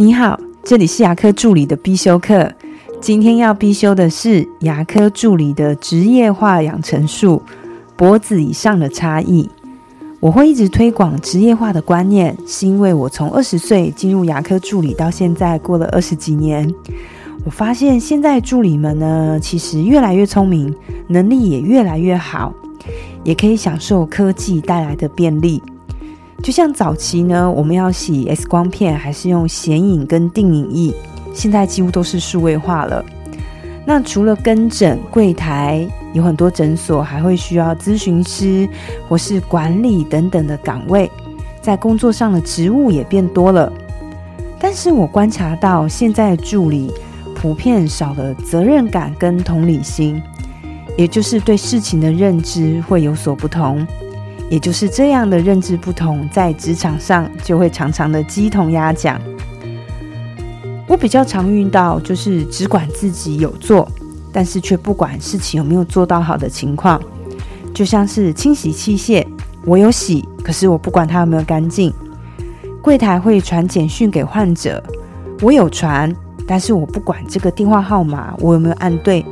你好，这里是牙科助理的必修课。今天要必修的是牙科助理的职业化养成术，脖子以上的差异。我会一直推广职业化的观念，是因为我从二十岁进入牙科助理到现在过了二十几年，我发现现在助理们呢，其实越来越聪明，能力也越来越好，也可以享受科技带来的便利。就像早期呢，我们要洗 X 光片，还是用显影跟定影仪，现在几乎都是数位化了。那除了跟诊柜台，有很多诊所还会需要咨询师或是管理等等的岗位，在工作上的职务也变多了。但是我观察到，现在的助理普遍少了责任感跟同理心，也就是对事情的认知会有所不同。也就是这样的认知不同，在职场上就会常常的鸡同鸭讲。我比较常遇到就是只管自己有做，但是却不管事情有没有做到好的情况。就像是清洗器械，我有洗，可是我不管它有没有干净。柜台会传简讯给患者，我有传，但是我不管这个电话号码我有没有按对，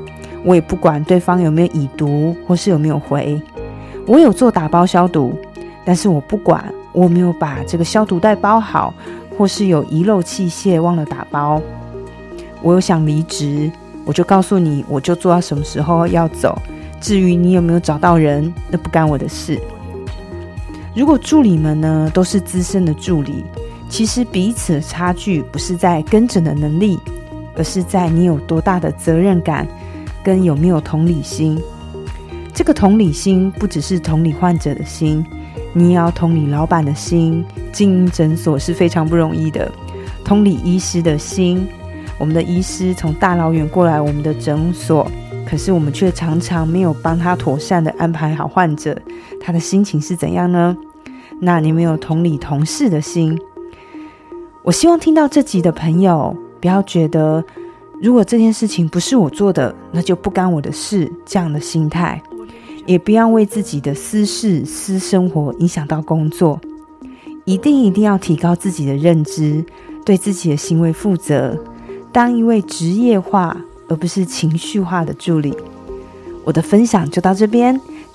我也不管对方有没有已读或是有没有回。我有做打包消毒，但是我不管我没有把这个消毒袋包好，或是有遗漏器械忘了打包。我有想离职，我就告诉你，我就做到什么时候要走。至于你有没有找到人，那不干我的事。如果助理们呢都是资深的助理，其实彼此的差距不是在跟诊的能力，而是在你有多大的责任感，跟有没有同理心。这个同理心不只是同理患者的心，你也要同理老板的心。经营诊所是非常不容易的，同理医师的心。我们的医师从大老远过来我们的诊所，可是我们却常常没有帮他妥善的安排好患者，他的心情是怎样呢？那你没有同理同事的心。我希望听到这集的朋友，不要觉得如果这件事情不是我做的，那就不干我的事这样的心态。也不要为自己的私事、私生活影响到工作，一定一定要提高自己的认知，对自己的行为负责，当一位职业化而不是情绪化的助理。我的分享就到这边。